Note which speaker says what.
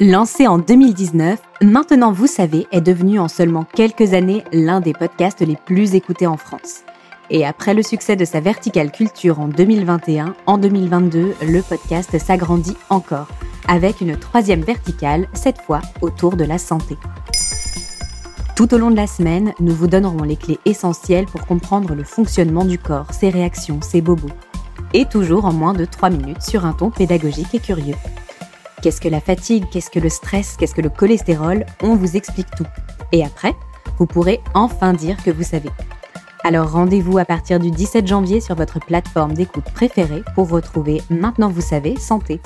Speaker 1: Lancé en 2019, Maintenant vous savez est devenu en seulement quelques années l'un des podcasts les plus écoutés en France. Et après le succès de sa verticale culture en 2021, en 2022, le podcast s'agrandit encore, avec une troisième verticale, cette fois autour de la santé. Tout au long de la semaine, nous vous donnerons les clés essentielles pour comprendre le fonctionnement du corps, ses réactions, ses bobos. Et toujours en moins de 3 minutes sur un ton pédagogique et curieux. Qu'est-ce que la fatigue? Qu'est-ce que le stress? Qu'est-ce que le cholestérol? On vous explique tout. Et après, vous pourrez enfin dire que vous savez. Alors rendez-vous à partir du 17 janvier sur votre plateforme d'écoute préférée pour retrouver Maintenant vous savez santé.